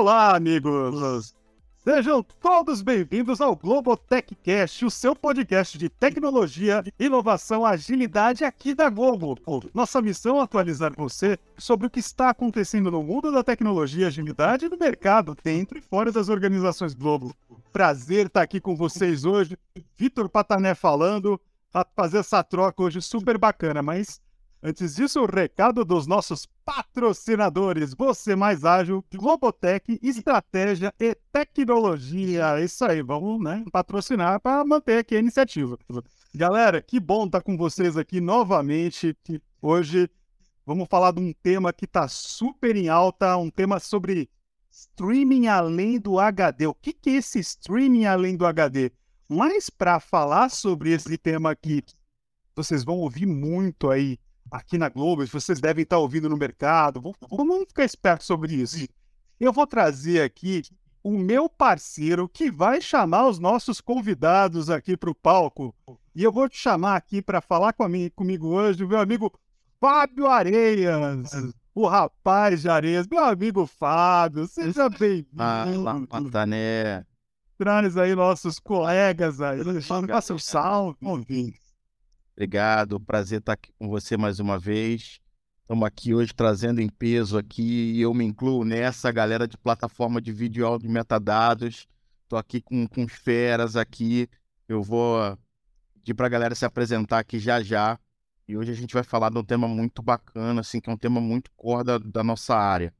Olá, amigos! Sejam todos bem-vindos ao GloboTechCast, o seu podcast de tecnologia, inovação, agilidade aqui da Globo. Nossa missão é atualizar você sobre o que está acontecendo no mundo da tecnologia, agilidade e no mercado, dentro e fora das organizações Globo. Prazer estar aqui com vocês hoje. Vitor Patané falando, fazer essa troca hoje super bacana, mas Antes disso, o recado dos nossos patrocinadores. Você mais ágil, Globotech, estratégia e tecnologia. Isso aí, vamos né, patrocinar para manter aqui a iniciativa. Galera, que bom estar com vocês aqui novamente. Hoje vamos falar de um tema que está super em alta, um tema sobre streaming além do HD. O que, que é esse streaming além do HD? Mas para falar sobre esse tema aqui, vocês vão ouvir muito aí aqui na Globo, vocês devem estar ouvindo no mercado. Vamos ficar esperto sobre isso. Eu vou trazer aqui o meu parceiro que vai chamar os nossos convidados aqui para o palco. E eu vou te chamar aqui para falar com mim, comigo hoje, meu amigo Fábio Areias. O rapaz de Areias, meu amigo Fábio, seja bem-vindo. Fala, Patané. Traz aí nossos colegas aí. Faça o salve. Obrigado, prazer estar aqui com você mais uma vez. Estamos aqui hoje trazendo em peso aqui e eu me incluo nessa galera de plataforma de vídeo e áudio metadados. Estou aqui com, com feras aqui. Eu vou pedir para a galera se apresentar aqui já já. E hoje a gente vai falar de um tema muito bacana, assim, que é um tema muito core da, da nossa área.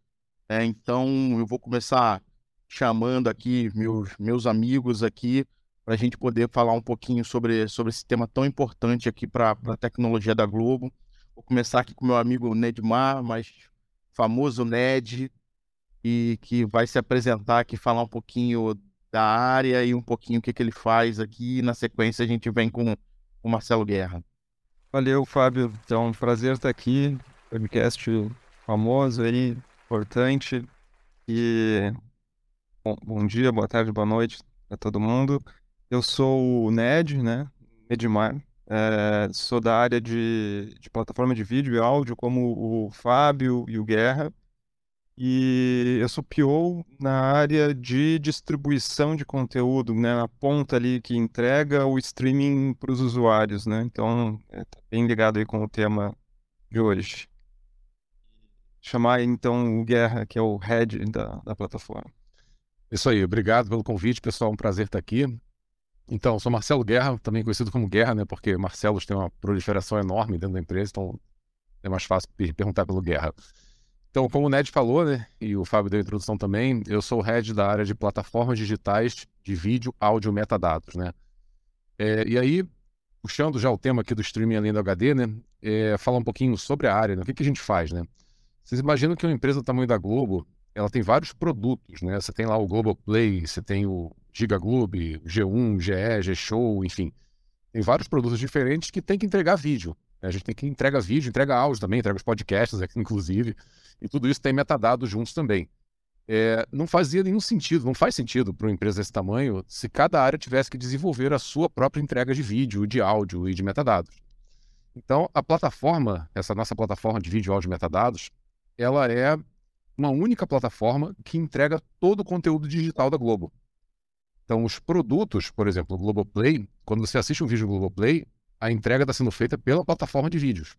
É, então eu vou começar chamando aqui meus, meus amigos aqui para a gente poder falar um pouquinho sobre, sobre esse tema tão importante aqui para a tecnologia da Globo. Vou começar aqui com meu amigo Nedmar, mais famoso Ned, e que vai se apresentar aqui, falar um pouquinho da área e um pouquinho o que, que ele faz aqui. Na sequência a gente vem com o Marcelo Guerra. Valeu, Fábio. Então, prazer estar aqui. Podcast famoso aí, importante. E bom, bom dia, boa tarde, boa noite a todo mundo. Eu sou o Ned, né? Edmar. É, sou da área de, de plataforma de vídeo e áudio, como o Fábio e o Guerra. E eu sou PO na área de distribuição de conteúdo, né? Na ponta ali que entrega o streaming para os usuários, né? Então, é, tá bem ligado aí com o tema de hoje. Chamar então o Guerra, que é o head da, da plataforma. Isso aí, obrigado pelo convite, pessoal. Um prazer estar aqui. Então, sou Marcelo Guerra, também conhecido como Guerra, né? Porque Marcelos tem uma proliferação enorme dentro da empresa, então é mais fácil perguntar pelo Guerra. Então, como o Ned falou, né? E o Fábio deu a introdução também, eu sou o head da área de plataformas digitais de vídeo, áudio, metadados, né? É, e aí, puxando já o tema aqui do streaming além do HD, né? É, falar um pouquinho sobre a área, né? O que, que a gente faz, né? Vocês imaginam que uma empresa do tamanho da Globo, ela tem vários produtos, né? Você tem lá o Globoplay, você tem o Giga Globe, G1, GE, G-Show, enfim. Tem vários produtos diferentes que tem que entregar vídeo. Né? A gente tem que entregar vídeo, entrega áudio também, entrega os podcasts, inclusive. E tudo isso tem metadados juntos também. É, não fazia nenhum sentido, não faz sentido para uma empresa desse tamanho se cada área tivesse que desenvolver a sua própria entrega de vídeo, de áudio e de metadados. Então, a plataforma, essa nossa plataforma de vídeo, áudio e metadados, ela é uma única plataforma que entrega todo o conteúdo digital da Globo. Então, os produtos, por exemplo, o Globoplay, quando você assiste um vídeo no Globoplay, a entrega está sendo feita pela plataforma de vídeos.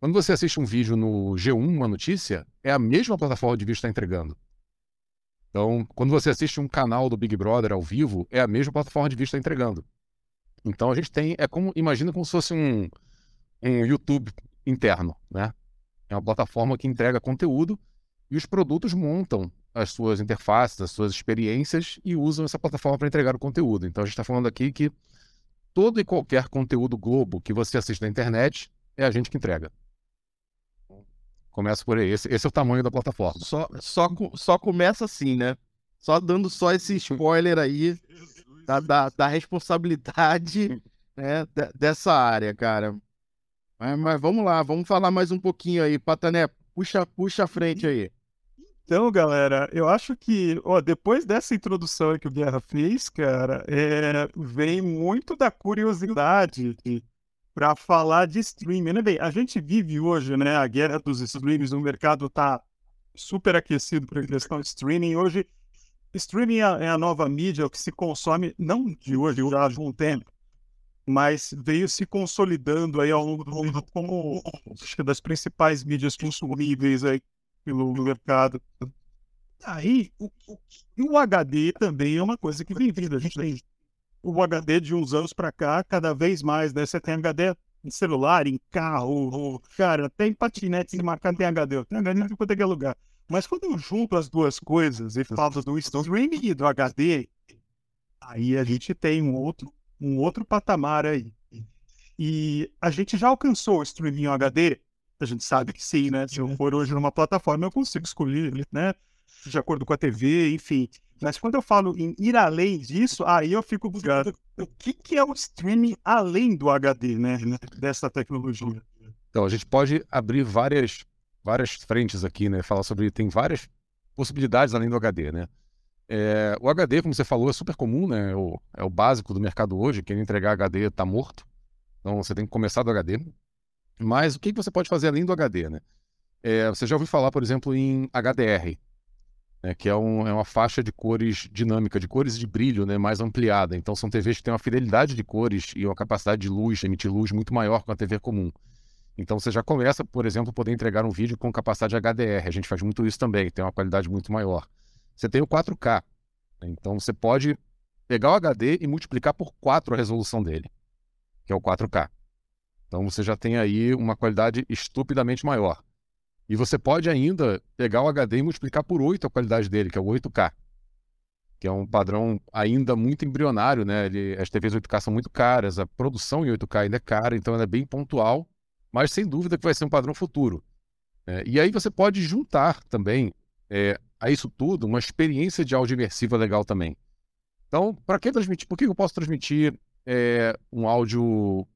Quando você assiste um vídeo no G1, uma notícia, é a mesma plataforma de vídeo que está entregando. Então, quando você assiste um canal do Big Brother ao vivo, é a mesma plataforma de vídeo que está entregando. Então, a gente tem, é como, imagina como se fosse um, um YouTube interno, né? É uma plataforma que entrega conteúdo e os produtos montam as suas interfaces, as suas experiências e usam essa plataforma para entregar o conteúdo. Então a gente está falando aqui que todo e qualquer conteúdo Globo que você assiste na internet é a gente que entrega. Começa por aí. Esse, esse é o tamanho da plataforma. Só, só, só começa assim, né? Só dando só esse spoiler aí da, da, da responsabilidade né, dessa área, cara. Mas, mas, vamos lá, vamos falar mais um pouquinho aí. Patané, puxa, puxa a frente aí. Então, galera, eu acho que, ó, depois dessa introdução que o Guerra fez, cara, é, vem muito da curiosidade para falar de streaming, né? Bem, a gente vive hoje, né, a guerra dos streams, o mercado tá super aquecido para a questão de streaming. Hoje, streaming é, é a nova mídia que se consome, não de hoje, já há algum tempo, mas veio se consolidando aí ao longo do mundo como das principais mídias consumíveis aí pelo mercado. Aí, o, o, o HD também é uma coisa que vem vindo. A gente tem o HD de uns anos para cá, cada vez mais, né? Você tem HD em celular, em carro, cara, até em patinete em marcar tem HD. Tem HD em qualquer lugar. Mas quando eu junto as duas coisas e falo do streaming e do HD, aí a gente tem um outro, um outro patamar aí. E a gente já alcançou o streaming HD? A gente sabe que sim, né? Se eu for hoje numa plataforma, eu consigo escolher, né? De acordo com a TV, enfim. Mas quando eu falo em ir além disso, aí eu fico bugado. O que, que é o streaming além do HD, né? Dessa tecnologia? Então, a gente pode abrir várias, várias frentes aqui, né? Falar sobre. Tem várias possibilidades além do HD, né? É, o HD, como você falou, é super comum, né? É o, é o básico do mercado hoje. Quem entregar HD está morto. Então, você tem que começar do HD. Mas o que, você pode fazer além do HD, né? É, você já ouviu falar, por exemplo, em HDR, né, que é, um, é, uma faixa de cores dinâmica, de cores de brilho né, mais ampliada. Então são TVs que têm uma fidelidade de cores e uma capacidade de luz, emitir luz muito maior que uma TV comum. Então você já começa, por exemplo, a poder entregar um vídeo com capacidade HDR. A gente faz muito isso também, tem uma qualidade muito maior. Você tem o 4K. Né, então você pode pegar o HD e multiplicar por 4 a resolução dele, que é o 4K. Então você já tem aí uma qualidade estupidamente maior. E você pode ainda pegar o HD e multiplicar por 8 a qualidade dele, que é o 8K. Que é um padrão ainda muito embrionário, né? Ele, as TVs 8K são muito caras, a produção em 8K ainda é cara, então ela é bem pontual, mas sem dúvida que vai ser um padrão futuro. É, e aí você pode juntar também é, a isso tudo uma experiência de áudio imersiva legal também. Então, para que transmitir? Por que eu posso transmitir é, um áudio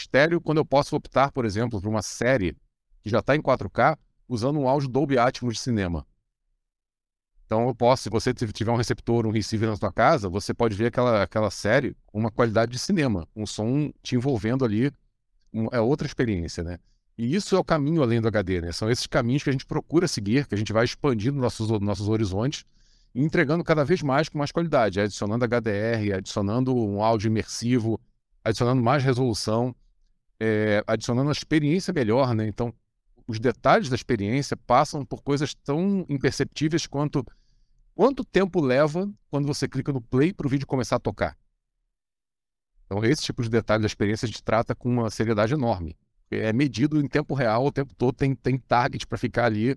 estéreo quando eu posso optar, por exemplo, por uma série que já está em 4K, usando um áudio Dolby Atmos de cinema. Então eu posso, se você tiver um receptor, um receiver na sua casa, você pode ver aquela, aquela série com uma qualidade de cinema, um som te envolvendo ali, um, é outra experiência, né? E isso é o caminho além do HD, né? São esses caminhos que a gente procura seguir, que a gente vai expandindo nossos, nossos horizontes e entregando cada vez mais com mais qualidade, adicionando HDR, adicionando um áudio imersivo, adicionando mais resolução, é, adicionando uma experiência melhor, né? Então, os detalhes da experiência passam por coisas tão imperceptíveis quanto quanto tempo leva quando você clica no play para o vídeo começar a tocar. Então, esse tipo de detalhe da experiência a gente trata com uma seriedade enorme. É medido em tempo real, o tempo todo tem, tem target para ficar ali.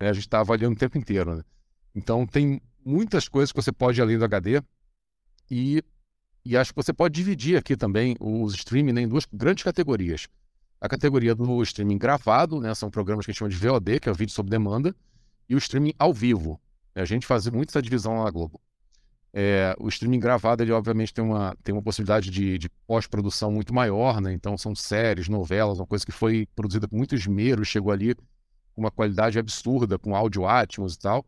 Né? A gente está avaliando o tempo inteiro. Né? Então, tem muitas coisas que você pode ir além do HD. E, e acho que você pode dividir aqui também os streaming né, em duas grandes categorias a categoria do streaming gravado, né? São programas que a gente chama de VOD, que é o vídeo sob demanda, e o streaming ao vivo. A gente faz muito essa divisão lá na Globo. É, o streaming gravado, ele obviamente tem uma, tem uma possibilidade de, de pós-produção muito maior, né? Então são séries, novelas, uma coisa que foi produzida com muito esmero, chegou ali com uma qualidade absurda, com áudio Atmos e tal.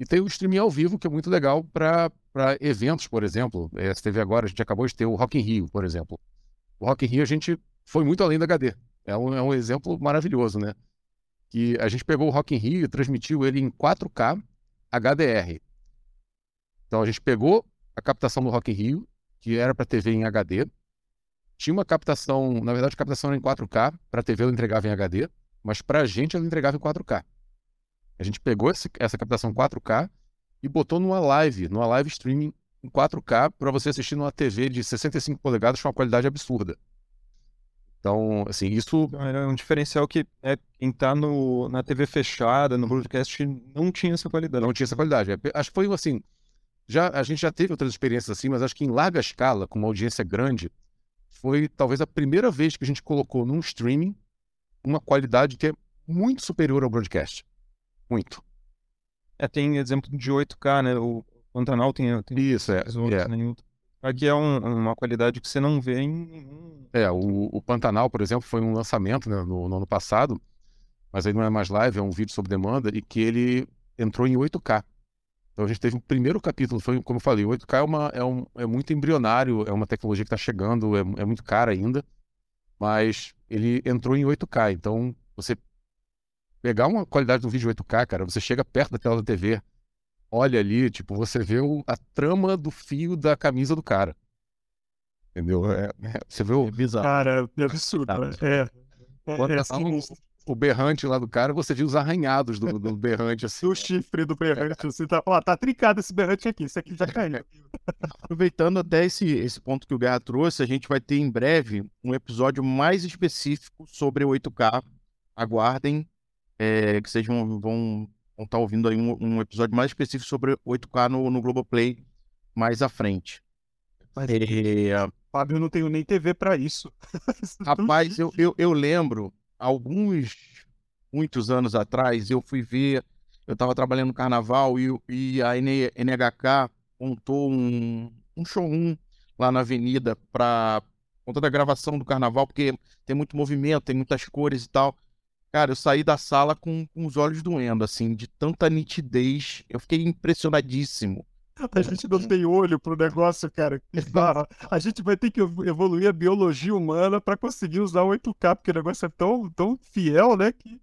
E tem o streaming ao vivo, que é muito legal para eventos, por exemplo. É, você teve agora, a gente acabou de ter o Rock in Rio, por exemplo. O Rock in Rio a gente foi muito além do HD. É um, é um exemplo maravilhoso, né? Que a gente pegou o Rock in Rio e transmitiu ele em 4K HDR. Então a gente pegou a captação do Rock in Rio, que era para TV em HD. Tinha uma captação, na verdade a captação era em 4K, para TV ela entregava em HD, mas para a gente ela entregava em 4K. A gente pegou esse, essa captação 4K e botou numa live, numa live streaming em 4K para você assistir numa TV de 65 polegadas com uma qualidade absurda. Então, assim, isso. Então, era um diferencial que é, quem tá no, na TV fechada, no broadcast, não tinha essa qualidade. Não tinha essa qualidade. É, acho que foi assim. Já, a gente já teve outras experiências assim, mas acho que em larga escala, com uma audiência grande, foi talvez a primeira vez que a gente colocou num streaming uma qualidade que é muito superior ao broadcast. Muito. É, tem exemplo de 8K, né? O Pantanal tem, tem Isso, é. Outros, é. Né? Aqui é um, uma qualidade que você não vê em. É, o, o Pantanal, por exemplo, foi um lançamento né, no, no, ano passado, mas aí não é mais live, é um vídeo sob demanda, e que ele entrou em 8K. Então a gente teve o primeiro capítulo, foi como eu falei, o 8K é, uma, é, um, é muito embrionário, é uma tecnologia que está chegando, é, é muito cara ainda, mas ele entrou em 8K. Então você pegar uma qualidade do vídeo 8K, cara, você chega perto da tela da TV, olha ali, tipo, você vê o, a trama do fio da camisa do cara. Entendeu? É, é, você vê o, É bizarro. Cara, é absurdo. né? É. É, Bota é lá sinistro. o berrante lá do cara, você vê os arranhados do, do berrante, assim. O chifre do berrante, assim, tá, ó, tá trincado esse berrante aqui, esse aqui já caiu. Aproveitando até esse, esse ponto que o Guerra trouxe, a gente vai ter em breve um episódio mais específico sobre o 8K. Aguardem, é, que vocês vão vão estar ouvindo aí um, um episódio mais específico sobre 8K no, no Globoplay mais à frente. É, Fábio, eu não tenho nem TV pra isso. Rapaz, eu, eu, eu lembro, alguns, muitos anos atrás, eu fui ver, eu estava trabalhando no carnaval e, e a NHK montou um, um showroom lá na avenida para conta da gravação do carnaval, porque tem muito movimento, tem muitas cores e tal. Cara, eu saí da sala com, com os olhos doendo, assim, de tanta nitidez. Eu fiquei impressionadíssimo. A gente não tem olho pro negócio, cara. A gente vai ter que evo- evoluir a biologia humana pra conseguir usar o 8K, porque o negócio é tão, tão fiel, né? Que...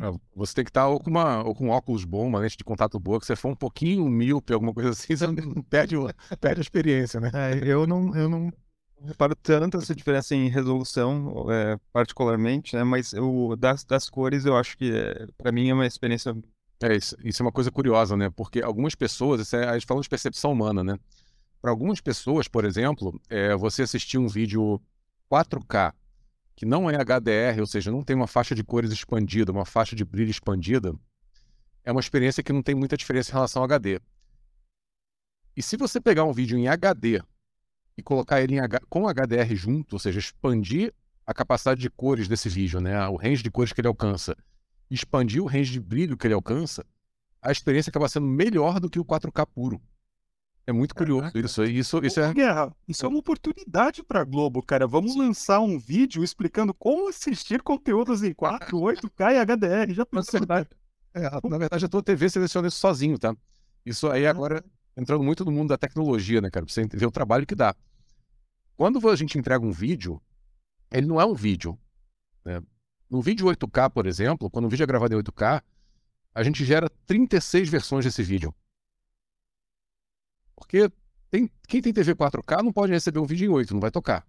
É, Você tem que estar ou com, uma, ou com um óculos bom, uma lente de contato boa, que você for um pouquinho míope, alguma coisa assim, você não perde, perde a experiência, né? É, eu não, eu não reparo tanto essa diferença em resolução, é, particularmente, né? Mas o, das, das cores eu acho que é, para mim é uma experiência. É, isso, isso é uma coisa curiosa, né? Porque algumas pessoas, isso é, a gente fala de percepção humana, né? Para algumas pessoas, por exemplo, é, você assistir um vídeo 4K, que não é HDR, ou seja, não tem uma faixa de cores expandida, uma faixa de brilho expandida, é uma experiência que não tem muita diferença em relação ao HD. E se você pegar um vídeo em HD e colocar ele em H- com HDR junto, ou seja, expandir a capacidade de cores desse vídeo, né? O range de cores que ele alcança, expandir o range de brilho que ele alcança, a experiência acaba sendo melhor do que o 4K puro. É muito curioso isso. Isso, isso Ô, é. Guerra, isso é uma oportunidade pra Globo, cara. Vamos lançar um vídeo explicando como assistir conteúdos em 4, 8K e HDR. Já Na pensou? verdade, é, na verdade, a tua TV seleciona isso sozinho, tá? Isso aí agora entrando muito no mundo da tecnologia, né, cara? Pra você ver o trabalho que dá. Quando a gente entrega um vídeo, ele não é um vídeo. Né? No vídeo 8K, por exemplo, quando o vídeo é gravado em 8K, a gente gera 36 versões desse vídeo. Porque tem- quem tem TV 4K não pode receber um vídeo em 8, não vai tocar.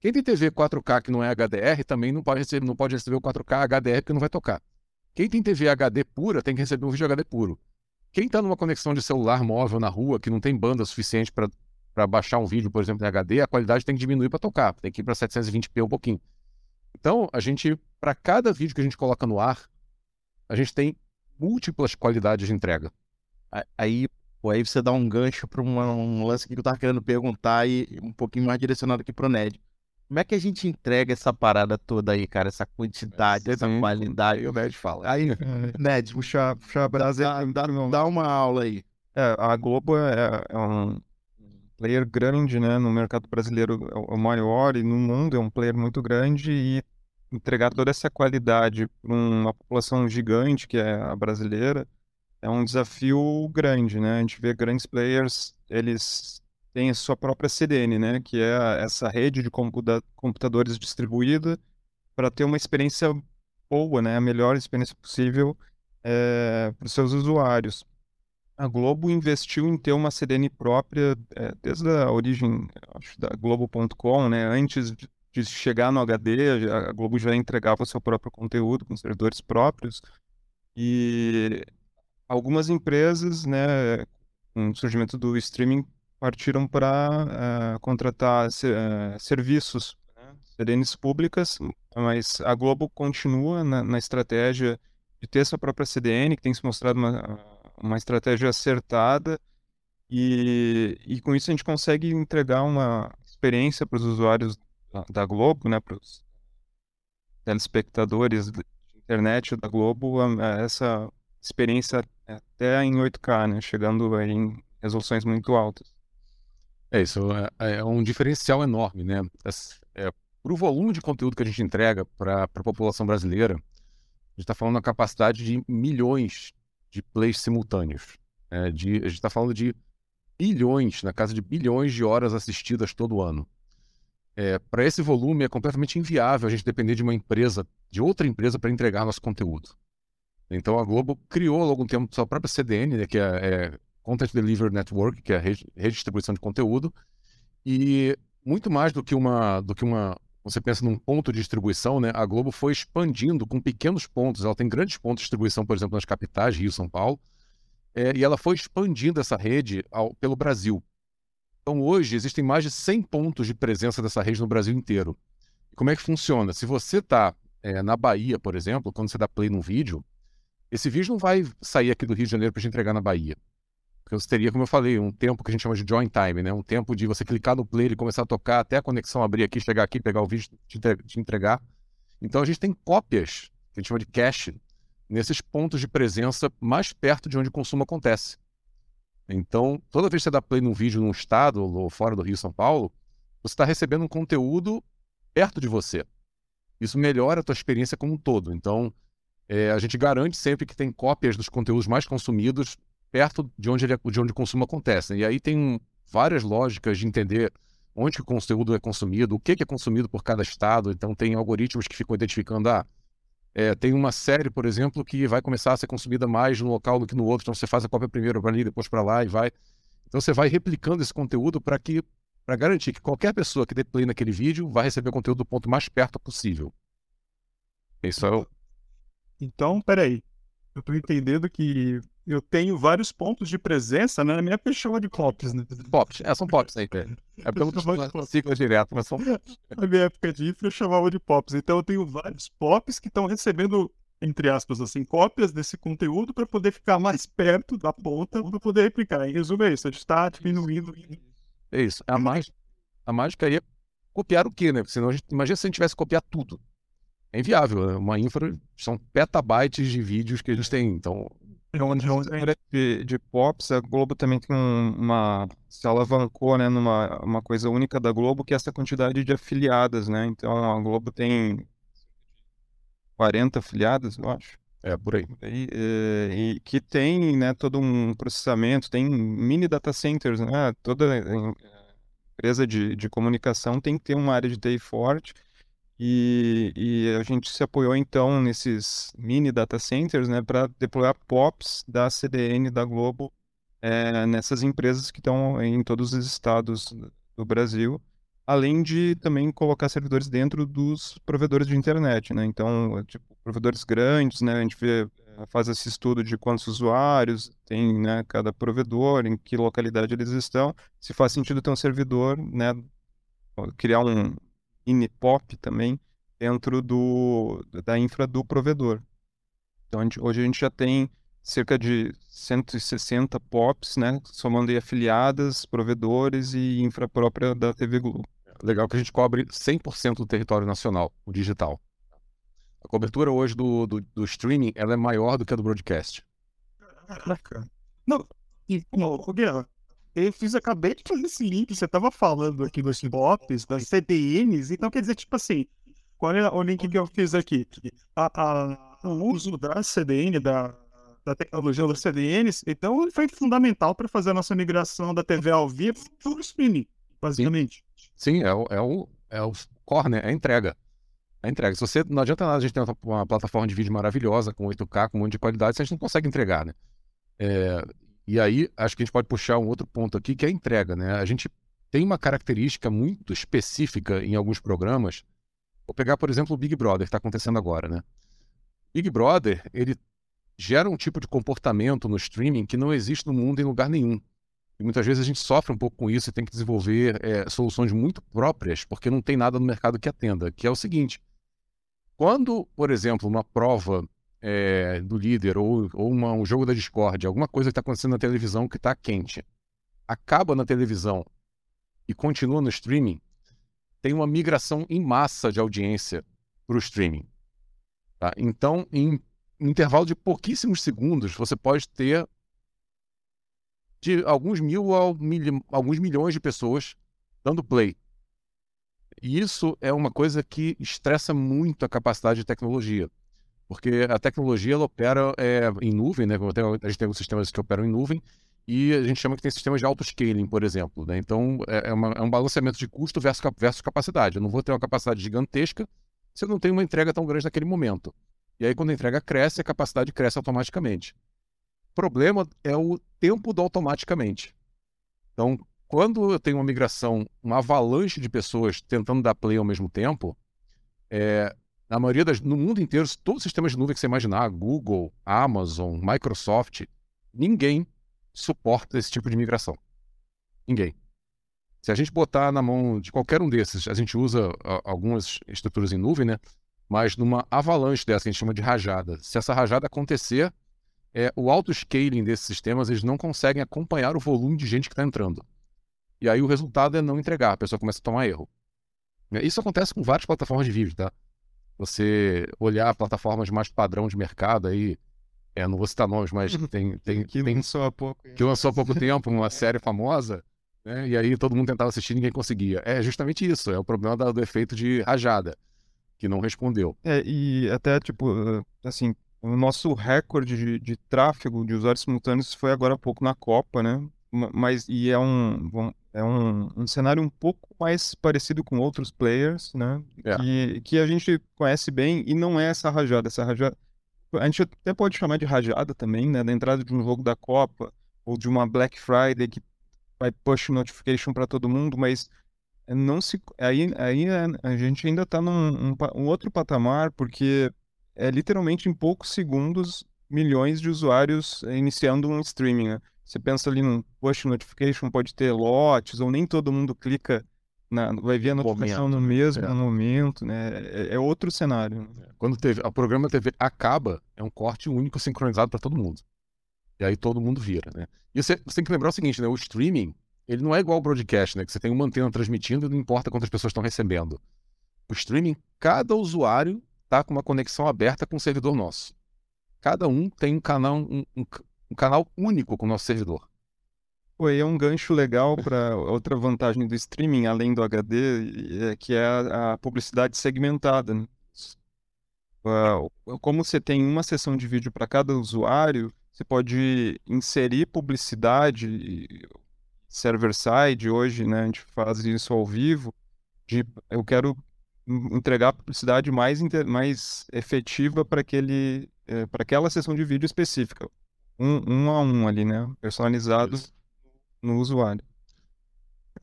Quem tem TV 4K que não é HDR também não pode receber, não pode receber o 4K HDR porque não vai tocar. Quem tem TV HD pura tem que receber um vídeo HD puro. Quem está numa conexão de celular móvel na rua que não tem banda suficiente para baixar um vídeo, por exemplo, em HD, a qualidade tem que diminuir para tocar, tem que ir para 720p um pouquinho. Então, a gente, para cada vídeo que a gente coloca no ar, a gente tem múltiplas qualidades de entrega. Aí, aí você dá um gancho para um lance que eu tava querendo perguntar e um pouquinho mais direcionado aqui pro Ned. Como é que a gente entrega essa parada toda aí, cara? Essa quantidade, essa Sim. qualidade. Aí o Ned fala. Aí, Ned, puxar, puxar a dá, brasa. dá- dá- dá uma aula aí. É, a Globo é, é um player grande, né? No mercado brasileiro é o é o maior e no mundo é um player muito grande e entregar toda essa qualidade para uma população gigante que é a brasileira é um desafio grande, né? A gente vê grandes players, eles têm a sua própria CDN, né? Que é essa rede de computa- computadores distribuída para ter uma experiência boa, né? A melhor experiência possível para os seus usuários. A Globo investiu em ter uma CDN própria eh, desde a origem, acho, da Globo.com, né? Antes de, chegar no HD, a Globo já entregava o seu próprio conteúdo com servidores próprios. E algumas empresas, né, com o surgimento do streaming, partiram para contratar se- eh, serviços, né, CDNs públicas, mas a Globo continua na, na estratégia de ter sua própria CDN, que tem se mostrado uma, uma estratégia acertada, e, e com isso a gente consegue entregar uma experiência para os usuários da, Globo, né, para os telespectadores de internet da Globo, essa experiência até em 8K, né, chegando em resoluções muito altas. É isso, é, é um diferencial enorme, né? É, para o volume de conteúdo que a gente entrega para a população brasileira, a gente está falando da capacidade de milhões de plays simultâneos. né? de, a gente está falando de bilhões, na casa de bilhões de horas assistidas todo ano. É, para esse volume é completamente inviável a gente depender de uma empresa, de outra empresa, para entregar nosso conteúdo. Então a Globo criou há algum tempo sua própria CDN, né, que é, é Content Delivery Network, que é a rede, rede de distribuição de conteúdo, e muito mais do que uma do que uma você pensa num ponto de distribuição, né? A Globo foi expandindo com pequenos pontos. Ela tem grandes pontos de distribuição, por exemplo, nas capitais, Rio, São Paulo, é, e ela foi expandindo essa rede ao, pelo Brasil. Então, hoje, existem mais de 100 pontos de presença dessa rede no Brasil inteiro. E como é que funciona? Se você está é, na Bahia, por exemplo, quando você dá play num vídeo, esse vídeo não vai sair aqui do Rio de Janeiro para te entregar na Bahia. Você teria, como eu falei, um tempo que a gente chama de join time, né? Um tempo de você clicar no player e começar a tocar até a conexão abrir aqui, chegar aqui, pegar o vídeo te entregar. Então, a gente tem cópias, que a gente chama de cache, nesses pontos de presença mais perto de onde o consumo acontece. Então, toda vez que você dá play num vídeo num estado ou fora do Rio São Paulo, você está recebendo um conteúdo perto de você. Isso melhora a tua experiência como um todo. Então, é, a gente garante sempre que tem cópias dos conteúdos mais consumidos perto de onde, ele, de onde o consumo acontece. E aí tem várias lógicas de entender onde o conteúdo é consumido, o que é consumido por cada estado. Então, tem algoritmos que ficam identificando, ah, é, tem uma série, por exemplo, que vai começar a ser consumida mais no local do que no outro, então você faz a cópia primeiro para ali, depois para lá e vai. Então você vai replicando esse conteúdo para que para garantir que qualquer pessoa que dê play naquele vídeo vai receber o conteúdo do ponto mais perto possível. Isso é o... Então, peraí. Eu estou entendendo que eu tenho vários pontos de presença né, na minha pessoa de POPs, né? POPs, é, são POPs aí, velho. É pelo ciclo direto, mas são Na minha época de infra eu chamava de POPs. Então eu tenho vários POPs que estão recebendo, entre aspas, assim, cópias desse conteúdo para poder ficar mais perto da ponta para poder replicar. Em resumo, é isso, a gente está diminuindo. É isso. A, mágica, a mágica aí é copiar o quê, né? Porque senão a gente, imagina se a gente tivesse que copiar tudo. É inviável. Né? Uma infra são petabytes de vídeos que a gente tem. Então, de, de Pops, a Globo também tem uma. Se alavancou, né, numa uma coisa única da Globo, que é essa quantidade de afiliadas, né? Então a Globo tem 40 afiliadas, eu acho. É, por aí. E, e, e, que tem, né, todo um processamento, tem mini data centers, né? Toda empresa de, de comunicação tem que ter uma área de TI forte e, e, a gente se apoiou então nesses mini data centers né, para deployar POPs da CDN da Globo é, nessas empresas que estão em todos os estados do Brasil, além de também colocar servidores dentro dos provedores de internet. Né? Então, tipo, provedores grandes, né, a gente vê, eh, faz esse estudo de quantos usuários tem né, cada provedor, em que localidade eles estão, se faz sentido ter um servidor, né, criar um INPOP também dentro do, da infra do provedor. Então, a gente, hoje a gente já tem cerca de 160 POPs, né, somando aí afiliadas, provedores e infra própria da TV Globo. Legal que a gente cobre 100% do território nacional, o digital. A cobertura hoje do, do, do, streaming ela é maior do que a do broadcast. Caraca. Não, e, não, Guerra, eu fiz, acabei de fazer esse link, você tava falando aqui dos POPs, das CDNs, então quer dizer, tipo assim, qual é o link que eu fiz aqui? A, a, o uso da CDN, da, da tecnologia das CDNs, então foi fundamental para fazer a nossa migração da TV ao vivo para o streaming, basicamente. Sim, Sim, é, o, é, o, é o core, né? É a entrega. É a entrega. Se você, não adianta nada a gente ter uma, uma plataforma de vídeo maravilhosa, com 8K, com um monte de qualidade, se a gente não consegue entregar, né? É, e aí, acho que a gente pode puxar um outro ponto aqui, que é a entrega, né? A gente tem uma característica muito específica em alguns programas. Vou pegar, por exemplo, o Big Brother, que está acontecendo agora, né? Big Brother, ele gera um tipo de comportamento no streaming que não existe no mundo em lugar nenhum. E muitas vezes a gente sofre um pouco com isso e tem que desenvolver é, soluções muito próprias, porque não tem nada no mercado que atenda. Que é o seguinte: quando, por exemplo, uma prova é, do líder ou, ou uma, um jogo da Discord, alguma coisa que está acontecendo na televisão que está quente, acaba na televisão e continua no streaming, tem uma migração em massa de audiência para o streaming. Tá? Então, em um intervalo de pouquíssimos segundos, você pode ter de alguns mil a mil, alguns milhões de pessoas dando play. E isso é uma coisa que estressa muito a capacidade de tecnologia. Porque a tecnologia ela opera é, em nuvem, né? A gente tem sistemas que operam em nuvem e a gente chama que tem sistemas de auto-scaling, por exemplo. Né? Então, é, é, uma, é, um balanceamento de custo versus, versus capacidade. Eu não vou ter uma capacidade gigantesca se eu não tenho uma entrega tão grande naquele momento. E aí, quando a entrega cresce, a capacidade cresce automaticamente. O problema é o tempo do automaticamente. Então, quando eu tenho uma migração, uma avalanche de pessoas tentando dar play ao mesmo tempo, é, na maioria das, no mundo inteiro, todos os sistemas de nuvem que você imaginar, Google, Amazon, Microsoft, ninguém suporta esse tipo de migração. Ninguém. Se a gente botar na mão de qualquer um desses, a gente usa algumas estruturas em nuvem, né? Mas numa avalanche dessa que a gente chama de rajada. Se essa rajada acontecer, é, o auto-scaling desses sistemas, eles não conseguem acompanhar o volume de gente que está entrando. E aí o resultado é não entregar, a pessoa começa a tomar erro. Isso acontece com várias plataformas de vídeo, tá? Você olhar plataformas mais padrão de mercado aí, é, não vou citar nomes, mas tem, tem, que tem, lançou há pouco. Que lançou há pouco tempo uma série famosa, né? E aí todo mundo tentava assistir e ninguém conseguia. É justamente isso, é o problema do, do efeito de rajada, que não respondeu. É, e até, tipo, assim, o nosso recorde de, de tráfego de usuários simultâneos foi agora há pouco na Copa, né? Mas, e é um, é um, um cenário um pouco mais parecido com outros players, né? É. Que, que a gente conhece bem e não é essa rajada. Essa rajada. A gente até pode chamar de rajada também, né? Da entrada de um jogo da Copa ou de uma Black Friday que vai push notification para todo mundo, mas não se. Aí, aí a gente ainda está num um, um outro patamar, porque é literalmente em poucos segundos milhões de usuários iniciando um streaming, né? Você pensa ali no push notification, pode ter lotes, ou nem todo mundo clica, na, vai ver a notificação momento. no mesmo é. momento, né? É, é outro cenário. Né? É, quando teve, o programa TV acaba, é um corte único sincronizado para todo mundo. E aí todo mundo vira, né? E você, você, tem que lembrar o seguinte, né? O streaming, ele não é igual ao broadcast, né? Que você tem uma antena transmitindo e não importa quantas pessoas estão recebendo. O streaming, cada usuário está com uma conexão aberta com o servidor nosso. Cada um tem um canal, um, um, um canal único com o nosso servidor. E é um gancho legal para outra vantagem do streaming, além do HD, é, que é a, publicidade segmentada. Né? Como você tem uma sessão de vídeo para cada usuário, você pode inserir publicidade server-side. Hoje, né, a gente faz isso ao vivo. De, eu quero entregar a publicidade mais, mais efetiva para aquele é, para aquela sessão de vídeo específica um, um a um ali, né? Personalizado isso. no usuário.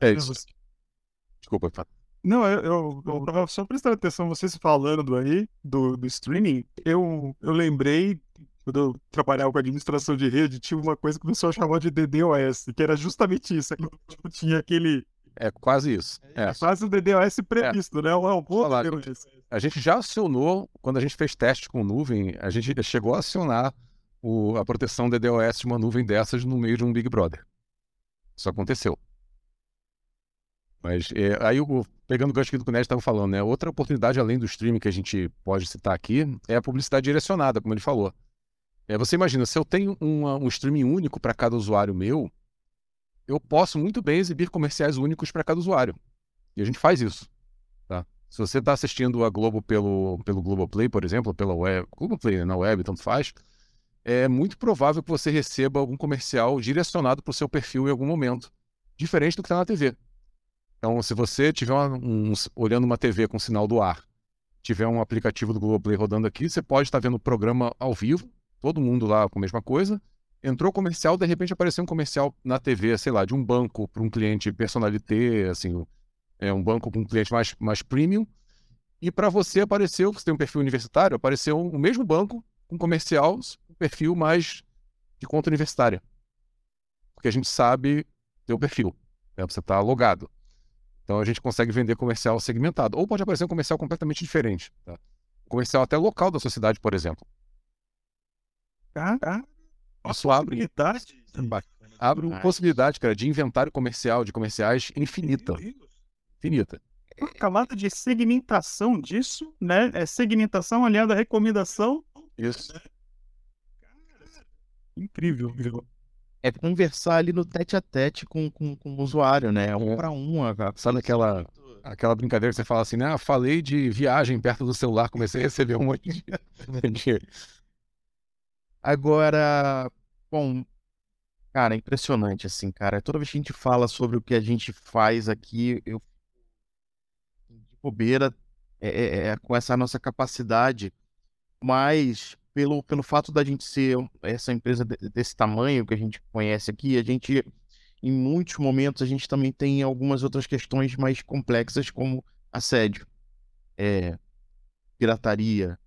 É isso. Desculpa, Fábio. Não, eu, eu, eu tava só prestando atenção, vocês falando aí do, do streaming, eu, eu lembrei, quando eu trabalhava com administração de rede, tinha uma coisa que o pessoal chamava de DDoS, que era justamente isso, é que tipo, tinha aquele... É quase isso. É, é quase um DDoS previsto, é. né? Um, um Falar, a gente já acionou, quando a gente fez teste com nuvem, a gente chegou a acionar o, a proteção DDoS de uma nuvem dessas no meio de um Big Brother. Isso aconteceu. Mas é, aí, o, pegando o gancho que o Ned estava falando, né? Outra oportunidade além do streaming que a gente pode citar aqui é a publicidade direcionada, como ele falou. É, você imagina, se eu tenho uma, um streaming único para cada usuário meu, eu posso muito bem exibir comerciais únicos para cada usuário. E a gente faz isso. Tá? Se você está assistindo a Globo pelo, pelo Globoplay, por exemplo, pela web, Globoplay, né? na web, tanto faz, é muito provável que você receba algum comercial direcionado para o seu perfil em algum momento, diferente do que está na TV. Então, se você tiver uma, um, olhando uma TV com sinal do ar, tiver um aplicativo do Globoplay rodando aqui, você pode estar vendo o programa ao vivo, todo mundo lá com a mesma coisa. Entrou comercial, de repente apareceu um comercial na TV, sei lá, de um banco para um cliente personalité, assim, é um banco com um cliente mais, mais premium. E para você apareceu, você tem um perfil universitário, apareceu o mesmo banco com comercial perfil mais de conta universitária. Porque a gente sabe teu perfil, né? você está logado. Então a gente consegue vender comercial segmentado. Ou pode aparecer um comercial completamente diferente. Tá? Comercial até local da sociedade, por exemplo. Ah, Isso abre, abre uma possibilidade, cara, de inventário comercial, de comerciais infinita. Infinita. Uma camada de segmentação disso, né? É segmentação aliada à recomendação. Isso. Incrível, incrível. É conversar ali no tete a tete com, com, com o usuário, né? Um é. para um. Sabe aquela, aquela brincadeira que você fala assim, né? Ah, falei de viagem perto do celular, comecei a receber um monte de. Agora, bom, cara, é impressionante, assim, cara. Toda vez que a gente fala sobre o que a gente faz aqui, eu. De bobeira, é, é, é com essa nossa capacidade mas pelo, pelo fato da gente ser essa empresa desse tamanho que a gente conhece aqui, a gente, em muitos momentos, a gente também tem algumas outras questões mais complexas, como assédio, é, pirataria.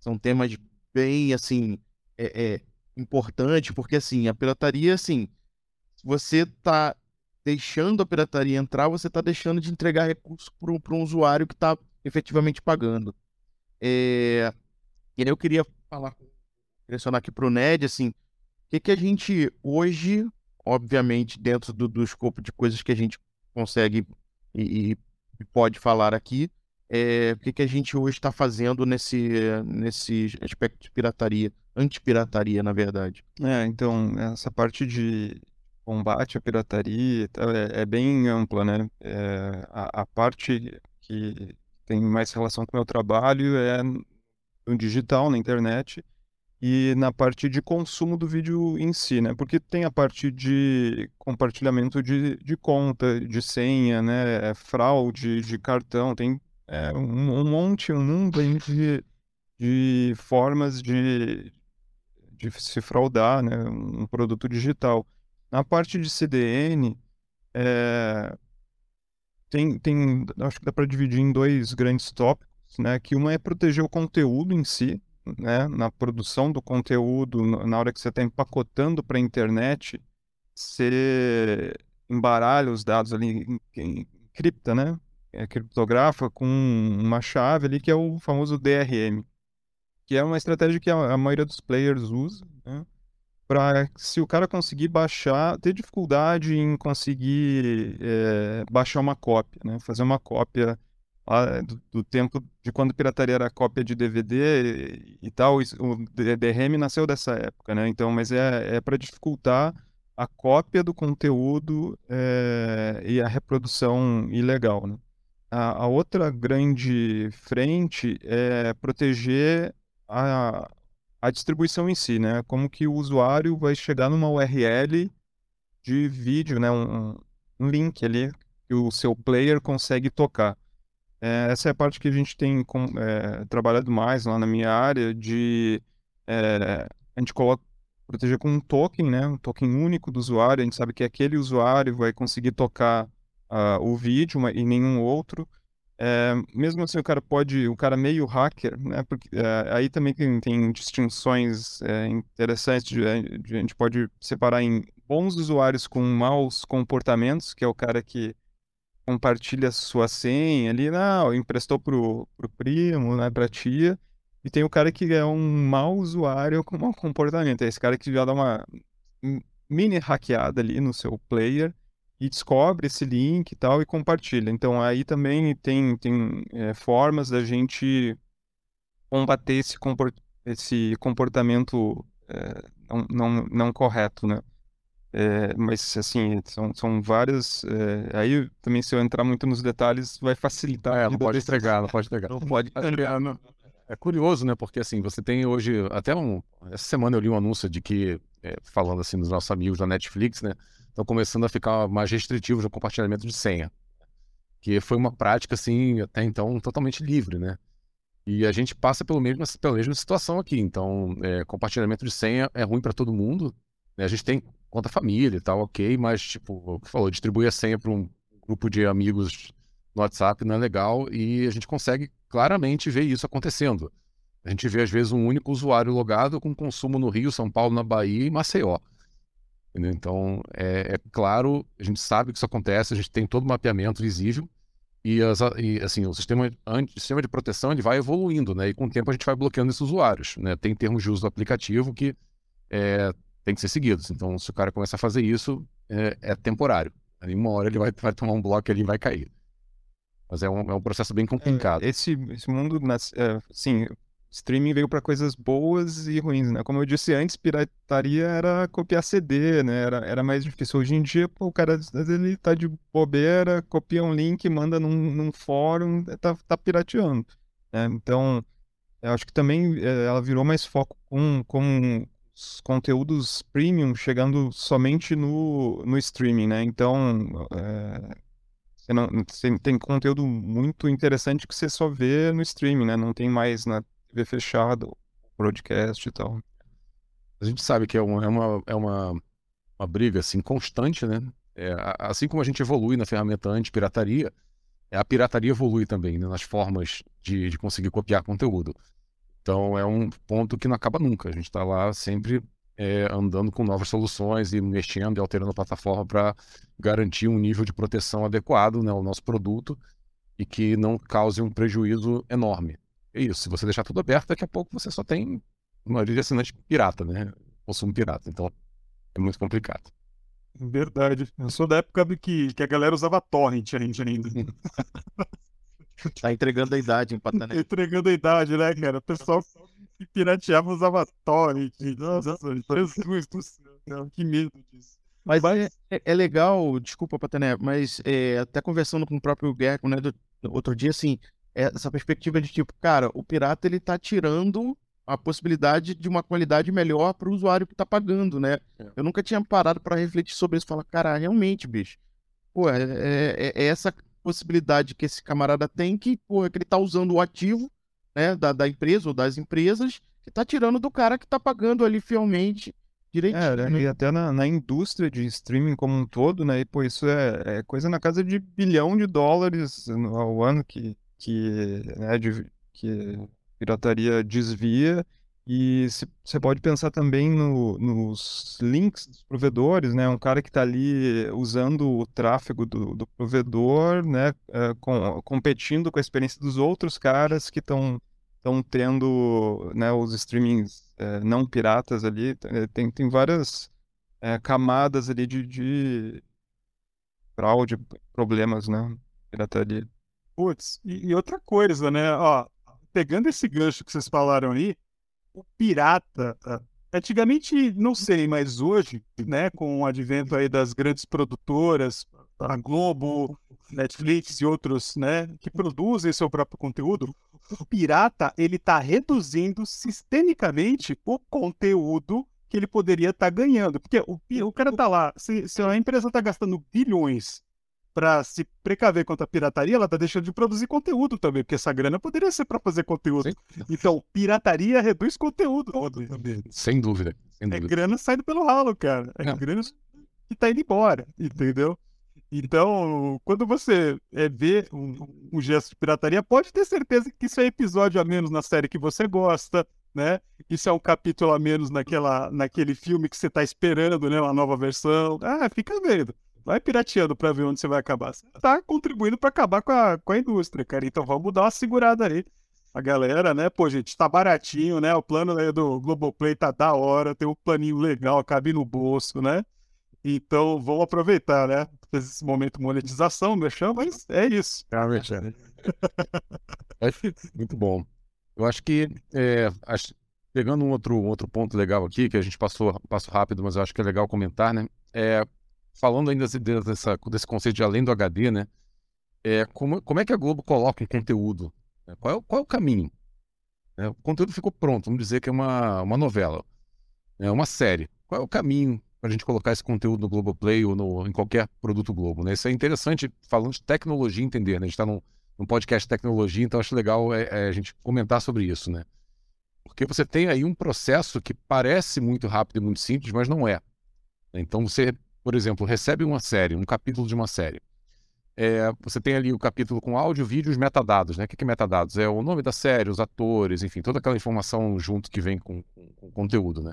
São temas bem, assim, é, é importante, porque, assim, a pirataria, assim, você está deixando a pirataria entrar, você está deixando de entregar recurso para um usuário que está efetivamente pagando. É... E eu queria falar, direcionar aqui para o Ned, assim, o que, que a gente hoje, obviamente, dentro do, do escopo de coisas que a gente consegue e, e pode falar aqui, é, o que, que a gente hoje está fazendo nesse, nesse aspecto de pirataria, antipirataria, na verdade. É, então, essa parte de combate à pirataria é, é bem ampla, né? É, a, a, parte que tem mais relação com o meu trabalho é no digital, na internet, e na parte de consumo do vídeo em si, né? Porque tem a parte de compartilhamento de, de conta, de senha, né? É fraude de cartão, tem é, um, um, monte, um mundo de, de formas de, de se fraudar, né? Um produto digital. Na parte de CDN, é, tem, tem, acho que dá para dividir em dois grandes tópicos, né? Que uma é proteger o conteúdo em si, né? Na produção do conteúdo, na hora que você está empacotando para a internet, você embaralha os dados ali, encripta, né? É, criptografa com uma chave ali que é o famoso DRM, que é uma estratégia que a, a maioria dos players usa, né? para se o cara conseguir baixar, ter dificuldade em conseguir é, baixar uma cópia, né? Fazer uma cópia do, do, tempo de quando pirataria era cópia de DVD e, e tal, o DRM nasceu dessa época, né? Então, mas é, é para dificultar a cópia do conteúdo é, e a reprodução ilegal, né? A, a outra grande frente é proteger a, a distribuição em si, né? Como que o usuário vai chegar numa URL de vídeo, né? Um, um link ali que o seu player consegue tocar. É, essa é a parte que a gente tem com, é, trabalhado mais lá na minha área de é, a gente coloca proteger com um token, né? Um token único do usuário. A gente sabe que aquele usuário vai conseguir tocar uh, o vídeo e nenhum outro. É, mesmo assim, o cara pode, o cara meio hacker, né? Porque é, aí também tem, tem distinções é, interessantes. De, de, a gente pode separar em bons usuários com maus comportamentos, que é o cara que compartilha sua senha ali, não, emprestou pro, pro primo, né, pra tia. E tem o cara que é um mau usuário com mau comportamento. É esse cara que já dá uma mini hackeada ali no seu player e descobre esse link e tal e compartilha. Então aí também tem, tem é, formas da gente combater esse, comport esse comportamento é, não, não, não correto, né? É, mas assim, são, são várias. É, aí também, se eu entrar muito nos detalhes, vai facilitar. É, não pode entregar, não pode entregar. Não pode entregar. É curioso, né? Porque assim, você tem hoje. Até um. Essa semana eu li um anúncio de que, é, falando assim dos nossos amigos da Netflix, né? estão começando a ficar mais restritivos no compartilhamento de senha, que foi uma prática assim até então totalmente livre, né? E a gente passa pelo mesmo, pela mesma situação aqui. Então, é, compartilhamento de senha é ruim para todo mundo. Né? A gente tem conta família e tal, ok, mas tipo, o que falou, distribuir a senha para um grupo de amigos no WhatsApp não é legal e a gente consegue claramente ver isso acontecendo. A gente vê às vezes um único usuário logado com consumo no Rio, São Paulo, na Bahia e Maceió. Então, é, é, claro, a gente sabe que isso acontece, a gente tem todo o mapeamento visível e, as, e assim, o sistema, o sistema de proteção ele vai evoluindo, né? E com o tempo a gente vai bloqueando esses usuários, né? Tem termos de uso do aplicativo que é, tem que ser seguidos. Então, se o cara começa a fazer isso, é, é temporário. Em uma hora ele vai, vai tomar um bloco e ele vai cair. Mas é um, é um processo bem complicado. É, esse, esse mundo, é, sim, streaming veio para coisas boas e ruins, né? Como eu disse antes, pirataria era copiar CD, né? Era, era mais difícil. Hoje em dia, pô, o cara ele tá de bobeira, copia um link, manda num, num fórum, tá, tá pirateando. Né? Então, eu acho que também é, ela virou mais foco com, com os conteúdos premium chegando somente no, no streaming, né? Então, é, você, não, você tem conteúdo muito interessante que você só vê no streaming, né? Não tem mais na TV fechada, broadcast e tal. A gente sabe que é uma, é uma, é uma, uma briga assim, constante, né? É, assim como a gente evolui na ferramenta anti-pirataria, é, a pirataria evolui também né, nas formas de, de conseguir copiar conteúdo. Então é um ponto que não acaba nunca. A gente está lá sempre é, andando com novas soluções e mexendo e alterando a plataforma para garantir um nível de proteção adequado né, ao nosso produto e que não cause um prejuízo enorme. É isso. Se você deixar tudo aberto, daqui a pouco você só tem uma de assinante pirata, né? Consumo pirata. Então é muito complicado. Verdade. Eu sou da época que, que a galera usava torrent ainda. Tá entregando a idade, empatando. entregando a idade, né, cara? O pessoal que pirateava usava torrent. Nossa, Jesus do céu, que medo disso. Mas é, é legal, desculpa, Patané, mas é, até conversando com o próprio Guerco, né, do, outro dia, assim, é, essa perspectiva de tipo, cara, o pirata ele tá tirando a possibilidade de uma qualidade melhor para o usuário que tá pagando, né? É. Eu nunca tinha parado para refletir sobre isso, falar, cara, realmente, bicho, pô, é, é, é, essa possibilidade que esse camarada tem que, pô, que ele tá usando o ativo, né, da, da empresa ou das empresas, que tá tirando do cara que tá pagando ali fielmente direitinho. É, né? E até na, na, indústria de streaming como um todo, né? E, pô, isso é, é coisa na casa de bilhão de dólares ao ano que, que, né, de, que pirataria desvia. E você pode pensar também no, nos links dos provedores, né? Um cara que está ali usando o tráfego do, do provedor, né? É, com, competindo com a experiência dos outros caras que estão estão tendo né, os streamings é, não piratas ali. Eh, tem, tem várias é, camadas ali de, de fraude, problemas, né? Pirataria. Putz, e, e, outra coisa, né? Ó, pegando esse gancho que vocês falaram aí, o pirata. Tá? Antigamente, não sei, mas hoje, né, com o advento aí das grandes produtoras, a Globo, Netflix e outros, né, que produzem seu próprio conteúdo, o pirata ele está reduzindo sistemicamente o conteúdo que ele poderia estar tá ganhando. Porque o, o cara está lá, se, se a empresa está gastando bilhões para se precaver contra a pirataria, ela está deixando de produzir conteúdo também, porque essa grana poderia ser para fazer conteúdo. Sim. Então, pirataria reduz conteúdo. Sem dúvida. Sem dúvida. É grana saindo pelo ralo, cara. É Não. grana que está indo embora, entendeu? Então, quando você é, vê um, um, gesto de pirataria, pode ter certeza que isso é episódio a menos na série que você gosta, né? Isso é um capítulo a menos naquela, naquele filme que você está esperando, né? Uma nova versão. Ah, fica vendo. Vai pirateando para ver onde você vai acabar. Você tá contribuindo para acabar com a, com a indústria, cara. Então vamos dar uma segurada aí. A galera, né? Pô, gente, tá baratinho, né? O plano aí do Globoplay tá da hora, tem um planinho legal, cabe no bolso, né? Então, vamos aproveitar, né? Esse momento monetização, mexão, mas é isso. Realmente é. Muito bom. Eu acho que, é, acho, pegando um outro, um outro ponto legal aqui, que a gente passou, passou rápido, mas eu acho que é legal comentar, né? É, falando ainda dessa, desse conceito de além do HD, né? É, como, como é que a Globo coloca um conteúdo? Qual é, qual é o caminho? É, o conteúdo ficou pronto, vamos dizer que é uma, uma novela, é uma série. Qual é o caminho para a gente colocar esse conteúdo no Globoplay ou no, em qualquer produto Globo. Né? Isso é interessante, falando de tecnologia, entender. Né? A gente está num, num, podcast de tecnologia, então acho legal é, é a gente comentar sobre isso. Né? Porque você tem aí um processo que parece muito rápido e muito simples, mas não é. Então você, por exemplo, recebe uma série, um capítulo de uma série. É, você tem ali o capítulo com áudio, vídeo e os metadados. Né? O que é metadados? É o nome da série, os atores, enfim, toda aquela informação junto que vem com, o conteúdo. Né?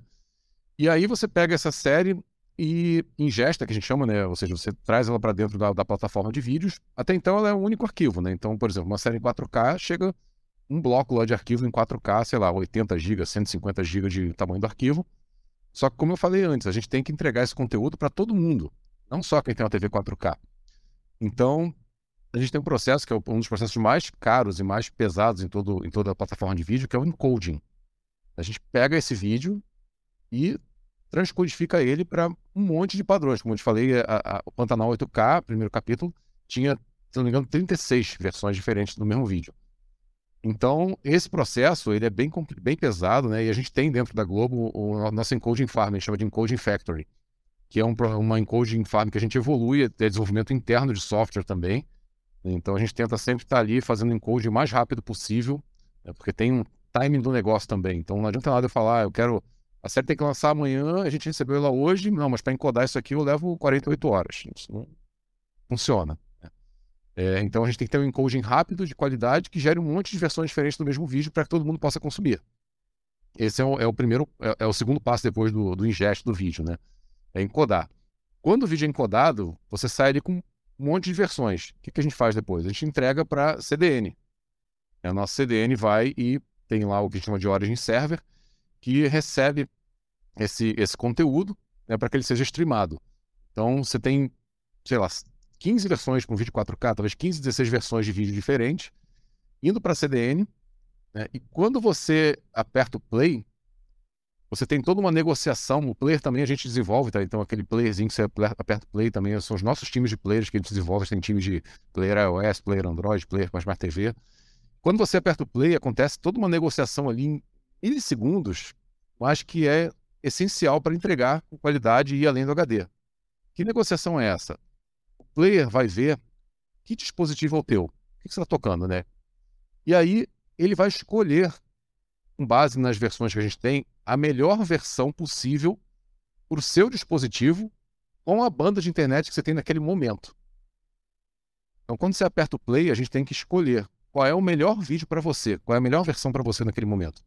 E aí você pega essa série e ingesta, que a gente chama, né? Ou seja, você traz ela para dentro da, da, plataforma de vídeos. Até então ela é um único arquivo, né? Então, por exemplo, uma série em 4K chega um bloco lá de arquivo em 4K, sei lá, 80 GB, 150 GB de tamanho do arquivo. Só que, como eu falei antes, a gente tem que entregar esse conteúdo para todo mundo, não só quem tem uma TV 4K. Então, a gente tem um processo que é um dos processos mais caros e mais pesados em, todo, em toda a plataforma de vídeo, que é o encoding. A gente pega esse vídeo e transcodifica ele para um monte de padrões. Como eu te falei, a, a, o Pantanal 8K, primeiro capítulo, tinha, se não me engano, 36 versões diferentes do mesmo vídeo. Então, esse processo ele é bem, bem pesado, né? E a gente tem dentro da Globo o nosso encoding farm, a gente chama de encoding factory, que é um, uma encoding farm que a gente evolui, é desenvolvimento interno de software também. Então, a gente tenta sempre estar ali fazendo encoding o mais rápido possível, né? porque tem um, timing do negócio também. Então não adianta nada eu falar, eu quero. A série tem que lançar amanhã, a gente recebeu ela hoje. Não, mas para encodar isso aqui eu levo 48 horas. Isso não funciona. É, então a gente tem que ter um encoding rápido, de qualidade, que gere um monte de versões diferentes do mesmo vídeo para que todo mundo possa consumir. Esse é o, é o primeiro, é, é o segundo passo depois do, do ingest do vídeo, né? É encodar. Quando o vídeo é encodado, você sai ali com um monte de versões. O que, que a gente faz depois? A gente entrega para CDN. A nossa CDN vai e tem lá o que chama de Origin Server, que recebe esse, esse conteúdo né, para que ele seja streamado. Então você tem, sei lá, 15 versões com vídeo 4K, talvez 15, 16 versões de vídeo diferentes, indo para a CDN. Né, e quando você aperta o play, você tem toda uma negociação. O player também a gente desenvolve, tá? Então aquele playerzinho que você aperta o play também são os nossos times de players que a gente desenvolve. Tem times de player iOS, player Android, player com Smart TV. Quando você aperta o play, acontece toda uma negociação ali em milissegundos, mas que é essencial para entregar com qualidade e ir além do HD. Que negociação é essa? Player vai ver que dispositivo é o teu, o que você está tocando, né? E aí ele vai escolher, com base nas versões que a gente tem, a melhor versão possível para o seu dispositivo com a banda de internet que você tem naquele momento. Então, quando você aperta o play, a gente tem que escolher qual é o melhor vídeo para você, qual é a melhor versão para você naquele momento.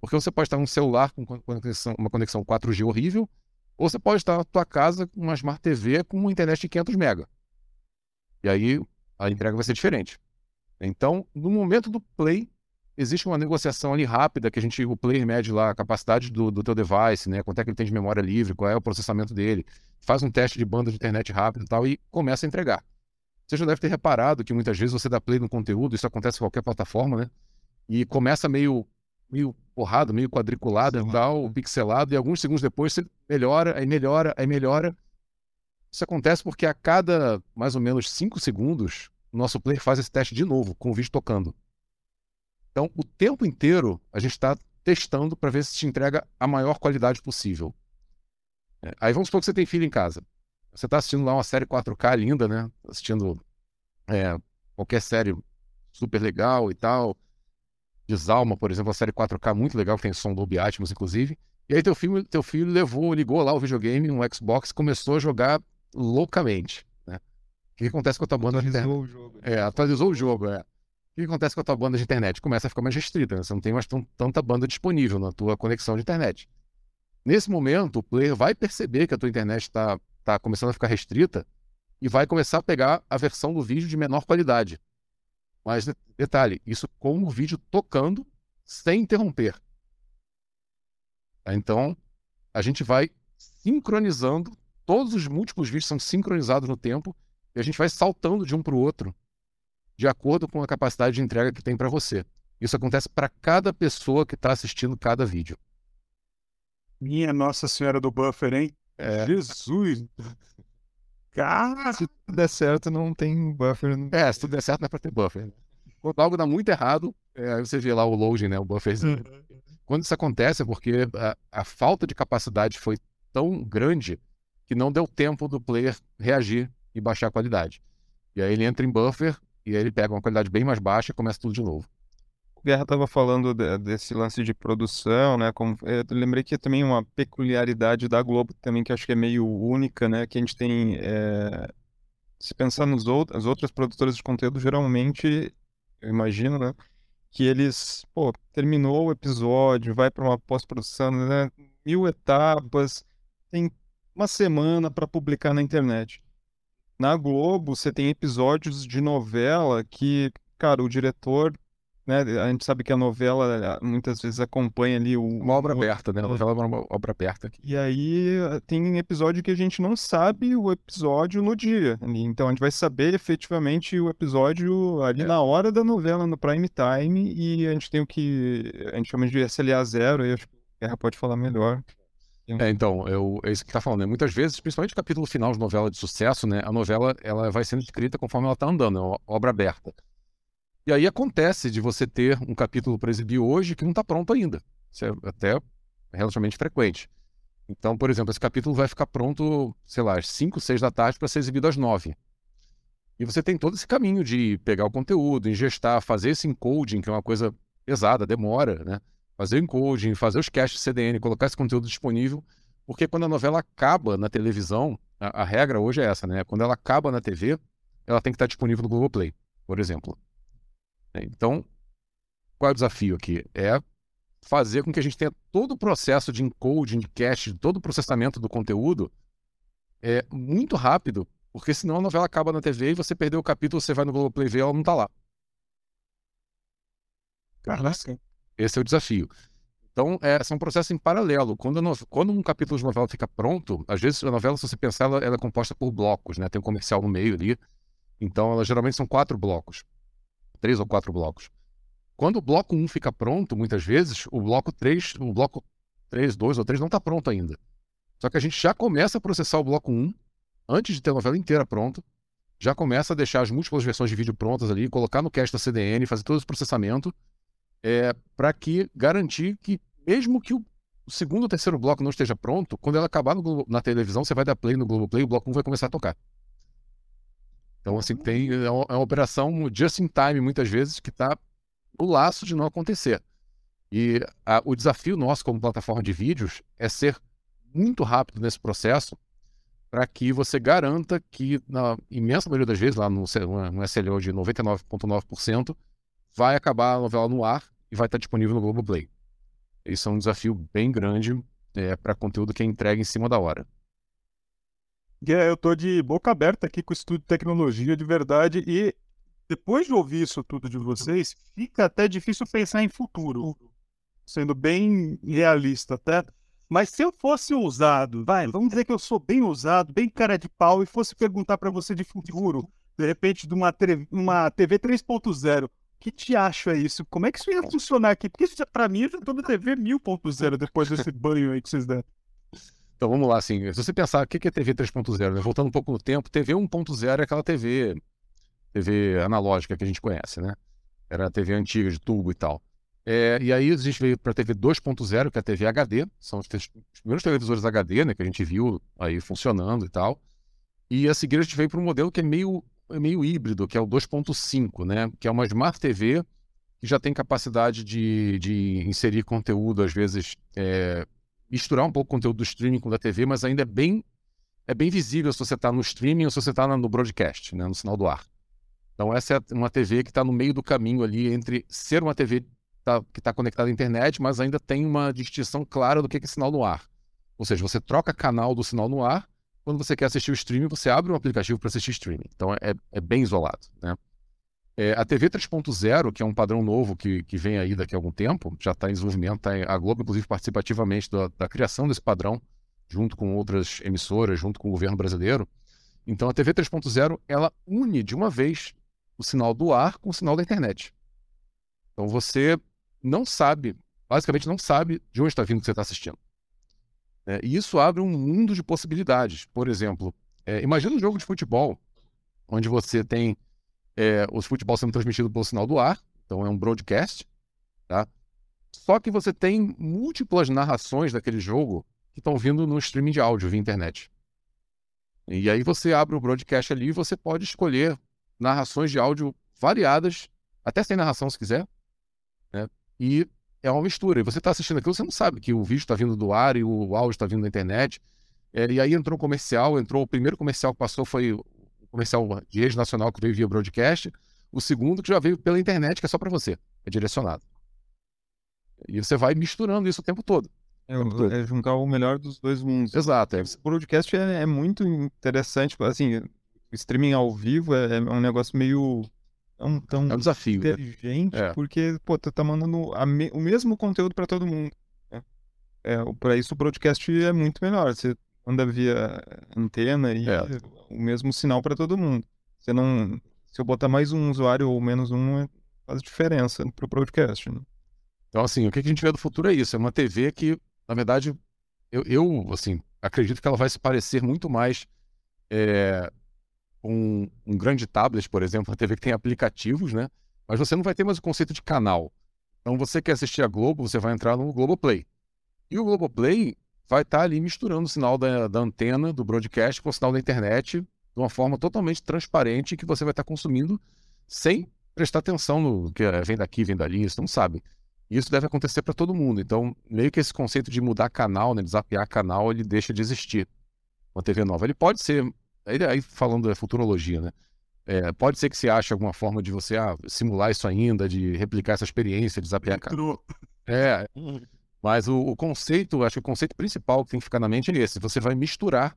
Porque você pode estar num celular com conexão, uma conexão 4G horrível, ou você pode estar na tua casa com uma Smart TV com uma internet de 500 MB. E aí a entrega vai ser diferente. Então, no momento do play, existe uma negociação ali rápida que a gente, o player mede lá a capacidade do, do teu device, né? Quanto é que ele tem de memória livre, qual é o processamento dele, faz um teste de banda de internet rápido e tal e começa a entregar. Você já deve ter reparado que muitas vezes você dá play no conteúdo, isso acontece em qualquer plataforma, né? E começa meio, meio porrado, meio quadriculado e tal, pixelado, e alguns segundos depois você melhora, aí melhora, aí melhora. Isso acontece porque a cada mais ou menos 5 segundos, o nosso player faz esse teste de novo, com o vídeo tocando. Então, o tempo inteiro, a gente está testando para ver se te entrega a maior qualidade possível. É, aí vamos supor que você tem filho em casa. Você está assistindo lá uma série 4K linda, né? Assistindo é, qualquer série super legal e tal. Desalma, por exemplo, uma série 4K muito legal, que tem som Dolby Atmos, inclusive. E aí teu filho, teu filho levou, ligou lá o videogame, um Xbox, começou a jogar loucamente. Né? O que acontece com a tua banda de internet? o jogo. É, atualizou o jogo, é. O que acontece com a tua banda de internet? Começa a ficar mais restrita, né? Você não tem mais tanta banda disponível na tua conexão de internet. Nesse momento, o player vai perceber que a tua internet está tá começando a ficar restrita e vai começar a pegar a versão do vídeo de menor qualidade. Mas detalhe, isso com o vídeo tocando sem interromper. Tá? Então, a gente vai sincronizando, todos os múltiplos vídeos são sincronizados no tempo e a gente vai saltando de um para o outro de acordo com a capacidade de entrega que tem para você. Isso acontece para cada pessoa que está assistindo cada vídeo. Minha Nossa Senhora do Buffer, hein? É. Jesus! Cara! Se tudo der certo, não tem buffer. no- É, se tudo der certo, não é para ter buffer. Quando algo dá muito errado, é, aí você vê lá o loading, né, o bufferzinho. Quando isso acontece é porque a, a falta de capacidade foi tão grande que não deu tempo do player reagir e baixar a qualidade. E aí ele entra em buffer e aí ele pega uma qualidade bem mais baixa e começa tudo de novo. O Guerra estava falando de- desse lance de produção, né? Como, eu lembrei que é também uma peculiaridade da Globo também que acho que é meio única, né? Que a gente tem, é, se pensar nos outros, as outras produtoras de conteúdo, geralmente, eu imagino, né? Que eles, pô, terminou o episódio, vai para uma pós-produção, né? Mil etapas, tem uma semana para publicar na internet. Na Globo, você tem episódios de novela que, cara, o diretor né? A gente sabe que a novela muitas vezes acompanha ali o. Uma obra aberta, né? A novela é uma obra aberta. E aí eh, tem episódio que a gente não sabe o episódio no dia. Então a gente vai saber efetivamente o episódio ali É. na hora da novela, no prime time, e a gente tem o que a gente chama de SLA zero, aí acho que o Guerra pode falar melhor. É, então, eu, é isso que tá falando, né? Muitas vezes, principalmente o capítulo final de novela de sucesso, né? A novela, ela vai sendo escrita conforme ela tá andando, é uma obra aberta. E aí acontece de você ter um capítulo para exibir hoje que não tá pronto ainda. Isso é até relativamente frequente. Então, por exemplo, esse capítulo vai ficar pronto, sei lá, às 5, 6 da tarde para ser exibido às 9. E você tem todo esse caminho de pegar o conteúdo, ingestar, fazer esse encoding, que é uma coisa pesada, demora, né? Fazer o encoding, fazer os caches CDN, colocar esse conteúdo disponível, porque quando a novela acaba na televisão, a, a regra hoje é essa, né? Quando ela acaba na TV, ela tem que estar disponível no Globoplay, por exemplo. Então, qual é o desafio aqui? É fazer com que a gente tenha todo o processo de encoding, de cache, todo o processamento do conteúdo é muito rápido, porque senão a novela acaba na TV e você perdeu o capítulo, você vai no Globoplay ver, ela não está lá. Caraca. Esse é o desafio. Então, é, são processos em paralelo. Quando, no... Quando, um capítulo de novela fica pronto, às vezes a novela, se você pensar, ela, ela, é composta por blocos, né? Tem um comercial no meio ali. Então, ela geralmente são quatro blocos. Três ou quatro blocos. Quando o bloco 1 um fica pronto, muitas vezes, o bloco 3, o bloco 3, 2 ou 3 não está pronto ainda. Só que a gente já começa a processar o bloco 1 antes de ter a novela inteira pronta. Já começa a deixar as múltiplas versões de vídeo prontas ali, colocar no cache da CDN, fazer todo esse processamento, é, para que garantir que, mesmo que o, segundo ou terceiro bloco não esteja pronto, quando ela acabar no, na televisão, você vai dar play no Globoplay e o bloco 1 vai começar a tocar. Então, assim, tem, é uma, é uma operação just in time, muitas vezes, que está o laço de não acontecer. E a, o desafio nosso como plataforma de vídeos é ser muito rápido nesse processo para que você garanta que, na imensa maioria das vezes, lá no, no SLO de 99,9%, vai acabar a novela no ar e vai estar disponível no Globoplay. Isso é um desafio bem grande é, para conteúdo que é entregue em cima da hora. eu estou de boca aberta aqui com o estudo de tecnologia de verdade e depois de ouvir isso tudo de vocês, fica até difícil pensar em futuro, sendo bem realista até. Mas se eu fosse ousado, vai, vamos dizer que eu sou bem ousado, bem cara de pau, e fosse perguntar para você de futuro, de repente, de uma, uma TV 3.0, que te acha isso? Como é que isso ia funcionar aqui? Porque isso, pra mim, eu já tô na TV 1000.0 depois desse banho aí que vocês deram. Então vamos lá, assim, se você pensar o que é TV 3.0, né? voltando um pouco no tempo, TV 1.0 é aquela TV TV analógica que a gente conhece, né? Era a TV antiga de tubo e tal. É, e aí a gente veio para a TV 2.0, que é a TV HD, são os, os, primeiros televisores HD, né, que a gente viu aí funcionando e tal. E a seguir a gente veio para um modelo que é meio, meio híbrido, que é o 2.5, né, que é uma Smart TV que já tem capacidade de, de inserir conteúdo, às vezes é, misturar um pouco o conteúdo do streaming com o da TV, mas ainda é bem, é bem visível se você está no streaming ou se você está no broadcast, né, no sinal do ar. Então, essa é uma TV que está no meio do caminho ali entre ser uma TV tá, que está conectada à internet, mas ainda tem uma distinção clara do que é sinal no ar. Ou seja, você troca canal do sinal no ar, quando você quer assistir o streaming, você abre um aplicativo para assistir streaming. Então, é, é bem isolado. Né? É, a TV 3.0, que é um padrão novo que, que vem aí daqui a algum tempo, já está em desenvolvimento, tá em, a Globo, inclusive, participa ativamente da, da criação desse padrão, junto com outras emissoras, junto com o governo brasileiro. Então, a TV 3.0, ela une de uma vez o sinal do ar com o sinal da internet. Então você não sabe, basicamente não sabe de onde está vindo o que você está assistindo. É, e isso abre um mundo de possibilidades. Por exemplo, é, imagina um jogo de futebol onde você tem é, os futebol sendo transmitido pelo sinal do ar, então é um broadcast, tá? Só que você tem múltiplas narrações daquele jogo que estão vindo no streaming de áudio via internet. E aí você abre o broadcast ali e você pode escolher narrações de áudio variadas, até sem narração se quiser, né? E é uma mistura. E você está assistindo aquilo, você não sabe que o vídeo está vindo do ar e o áudio está vindo da internet. É, e aí entrou um comercial, entrou o primeiro comercial que passou foi o comercial de rede nacional que veio via broadcast. O segundo que já veio pela internet, que é só para você, é direcionado. E você vai misturando isso o tempo todo. É, é juntar o melhor dos dois mundos. Exato. É. O broadcast é, é muito interessante, assim, streaming ao vivo é, é um negócio meio tão, tão é um desafio, né? inteligente, né? porque, pô, tu tá mandando me, o mesmo conteúdo para todo mundo. Né? É, para isso o broadcast é muito melhor. Você manda via antena e é. o mesmo sinal para todo mundo. Você não, se eu botar mais um usuário ou menos um, é, faz diferença pro broadcast. Né? Então, assim, o que a gente vê do futuro é isso. É uma TV que, na verdade, eu, eu assim, acredito que ela vai se parecer muito mais é, um, um grande tablet, por exemplo, uma TV que tem aplicativos, né? Mas você não vai ter mais o conceito de canal. Então, você quer assistir a Globo, você vai entrar no Globoplay. E o Globoplay vai estar tá ali misturando o sinal da, da, antena, do broadcast, com o sinal da internet, de uma forma totalmente transparente que você vai estar tá consumindo sem prestar atenção no que é, vem daqui, vem dali, você não sabe. E isso deve acontecer para todo mundo. Então, meio que esse conceito de mudar canal, né, canal, ele deixa de existir. Uma TV nova. Ele pode ser, aí, aí falando da futurologia, né? É, pode ser que se ache alguma forma de você ah, simular isso ainda, de replicar essa experiência, desafiar canal. É, mas o, o, conceito, acho que o conceito principal que tem que ficar na mente é esse. Você vai misturar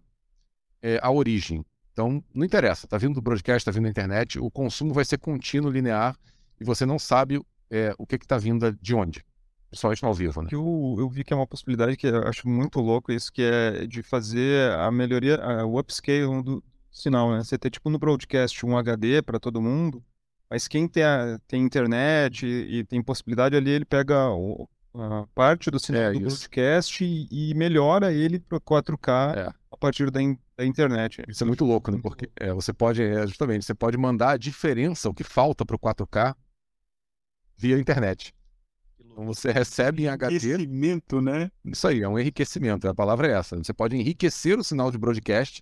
é, a origem. Então, não interessa, tá vindo do broadcast, tá vindo da internet, o consumo vai ser contínuo, linear, e você não sabe é, o que está vindo de onde. Principalmente ao vivo, né? Eu, eu vi que é uma possibilidade que eu acho muito louco isso, que é de fazer a melhoria, o upscale do sinal, né? Você ter, tipo, no broadcast um HD para todo mundo, mas quem tem, a, tem internet e, e, tem possibilidade ali, ele pega o, a parte do sinal é, do isso. broadcast e, e, melhora ele para 4K é. a partir da, in, da, internet. Isso é muito louco, né? Porque é, você pode, é, justamente, você pode mandar a diferença, o que falta para o 4K via internet. Então você recebe em HD. Enriquecimento, né? Isso aí, é um enriquecimento. A palavra é essa. Você pode enriquecer o sinal de broadcast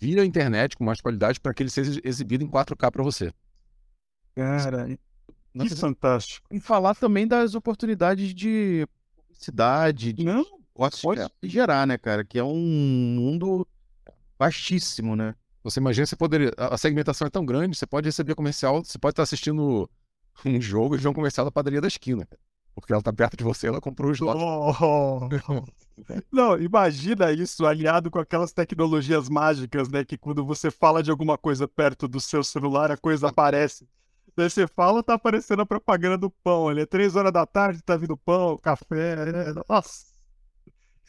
via internet com mais qualidade para que ele seja exibido em 4K para você. Cara, que fantástico. E falar também das oportunidades de publicidade, de Não, pode gerar, né, cara? Que é um mundo vastíssimo, né? Você imagina, você poderia. A segmentação é tão grande, você pode receber comercial, você pode estar assistindo um jogo e ver um comercial da padaria da esquina. Porque ela tá perto de você, ela comprou os lotes. Oh. Não, imagina isso aliado com aquelas tecnologias mágicas, né? Que quando você fala de alguma coisa perto do seu celular, a coisa aparece. Daí você fala, tá aparecendo a propaganda do pão. Ali é três horas da tarde, tá vindo pão, café. É... Nossa.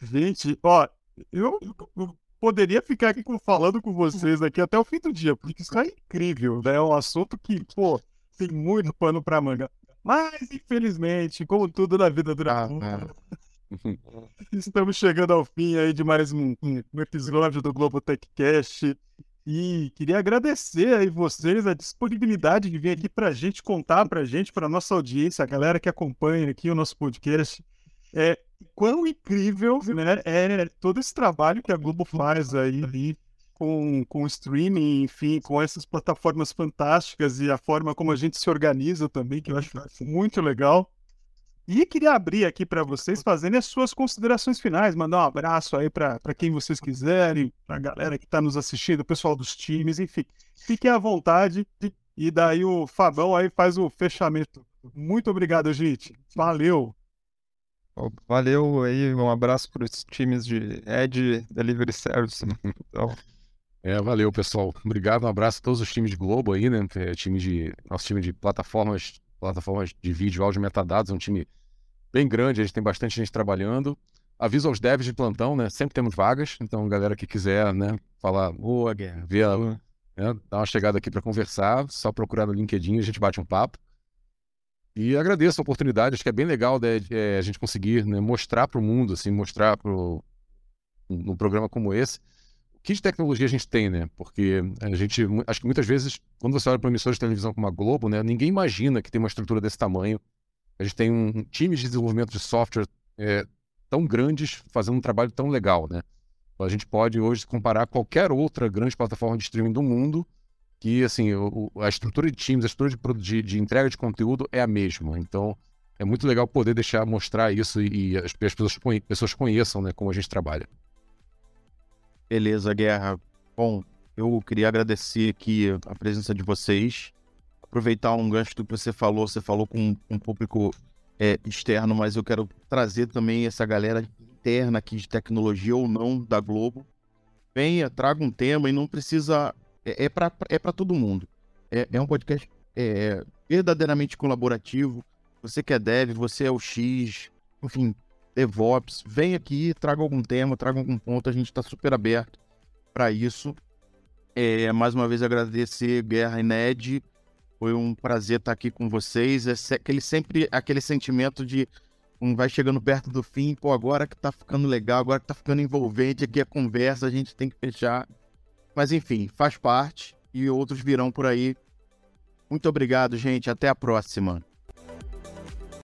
Gente, ó, eu, eu, poderia ficar aqui falando com vocês aqui até o fim do dia, porque isso é incrível, né? É um assunto que, pô, tem muito pano pra manga. Mas, infelizmente, como tudo na vida dura ah, Estamos chegando ao fim aí de mais um, um episódio do Globo TechCast. E queria agradecer aí vocês a disponibilidade de vir aqui para a gente contar para a gente, para nossa audiência, a galera que acompanha aqui o nosso podcast, é quão incrível né, é todo esse trabalho que a Globo faz aí, com, com streaming, enfim, com essas plataformas fantásticas e a forma como a gente se organiza também, que eu acho muito legal. E queria abrir aqui para vocês fazerem as suas considerações finais, mandar um abraço aí para quem vocês quiserem, para a galera que está nos assistindo, o pessoal dos times, enfim. Fiquem à vontade e daí o Fabão aí faz o fechamento. Muito obrigado, gente. Valeu! Valeu aí, um abraço para os times de Ed Delivery Service. Então, é, valeu, pessoal. Obrigado, um abraço a todos os times de Globo aí, né? É, time de, nosso time de plataformas, plataformas de vídeo, áudio, metadados, é um time bem grande, a gente tem bastante gente trabalhando. Aviso aos devs de plantão, né? Sempre temos vagas, então galera que quiser, né, falar, boa, Guerra, ver, né, dar uma chegada aqui para conversar, só procurar no LinkedIn, a gente bate um papo. E agradeço a oportunidade, acho que é bem legal né, é, a gente conseguir né, mostrar para o mundo, assim, mostrar pro, num programa como esse, que tecnologia a gente tem, né? Porque a gente, acho que muitas vezes, quando você olha para emissores de televisão como a Globo, né, ninguém imagina que tem uma estrutura desse tamanho. A gente tem um, time de desenvolvimento de software é, tão grandes fazendo um trabalho tão legal, né? Então, a gente pode hoje comparar qualquer outra grande plataforma de streaming do mundo que, assim, o, a estrutura de times, a estrutura de, de, de, entrega de conteúdo é a mesma. Então, é muito legal poder deixar mostrar isso e, e as, as pessoas, pessoas conheçam, né, como a gente trabalha. Beleza, Guerra. Bom, eu queria agradecer aqui a presença de vocês. Aproveitar um gancho do que você falou, você falou com um público é, externo, mas eu quero trazer também essa galera interna aqui de tecnologia ou não da Globo. Venha, traga um tema e não precisa. É, é para é todo mundo. É, é um podcast é, verdadeiramente colaborativo. Você que é dev, você é o X, enfim, DevOps, vem aqui, traga algum tema, traga algum ponto, a gente está super aberto para isso. É, mais uma vez agradecer Guerra e Ned, foi um prazer estar aqui com vocês. É aquele sempre aquele sentimento de um, vai chegando perto do fim, pô, agora que tá ficando legal, agora que tá ficando envolvente aqui a conversa, a gente tem que fechar. Mas enfim, faz parte e outros virão por aí. Muito obrigado, gente. Até a próxima.